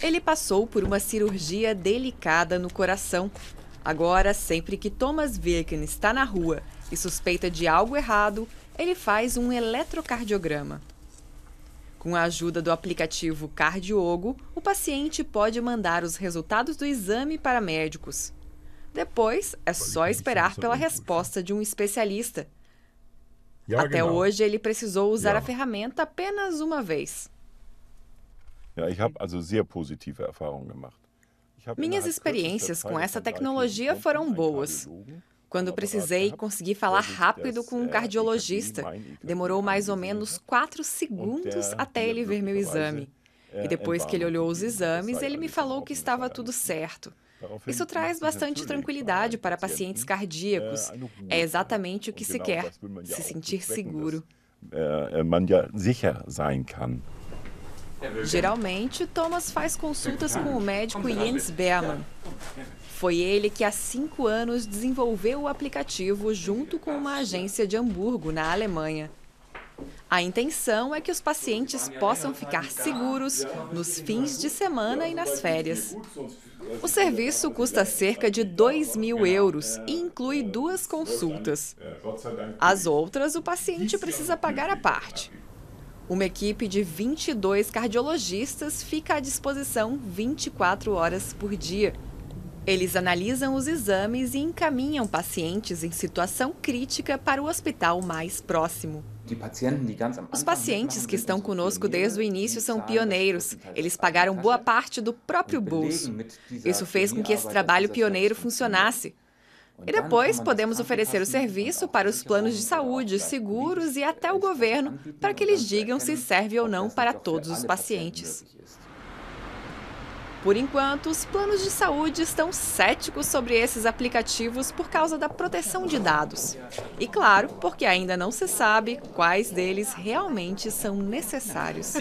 Ele passou por uma cirurgia delicada no coração. Agora, sempre que Thomas Wirken está na rua e suspeita de algo errado, ele faz um eletrocardiograma. Com a ajuda do aplicativo Cardiogo, o paciente pode mandar os resultados do exame para médicos. Depois, é só esperar pela resposta de um especialista. Até hoje, ele precisou usar a ferramenta apenas uma vez. Minhas experiências com essa tecnologia foram boas. Quando precisei, consegui falar rápido com um cardiologista. Demorou mais ou menos quatro segundos até ele ver meu exame. E depois que ele olhou os exames, ele me falou que estava tudo certo. Isso traz bastante tranquilidade para pacientes cardíacos. É exatamente o que se quer, se sentir seguro. Geralmente, Thomas faz consultas com o médico Jens Berman. Foi ele que há cinco anos desenvolveu o aplicativo junto com uma agência de Hamburgo, na Alemanha. A intenção é que os pacientes possam ficar seguros nos fins de semana e nas férias. O serviço custa cerca de 2 mil euros e inclui duas consultas. As outras, o paciente precisa pagar à parte. Uma equipe de 22 cardiologistas fica à disposição 24 horas por dia. Eles analisam os exames e encaminham pacientes em situação crítica para o hospital mais próximo. Os pacientes que estão conosco desde o início são pioneiros. Eles pagaram boa parte do próprio bolso. Isso fez com que esse trabalho pioneiro funcionasse. E depois podemos oferecer o serviço para os planos de saúde, seguros e até o governo, para que eles digam se serve ou não para todos os pacientes. Por enquanto, os planos de saúde estão céticos sobre esses aplicativos por causa da proteção de dados. E claro, porque ainda não se sabe quais deles realmente são necessários.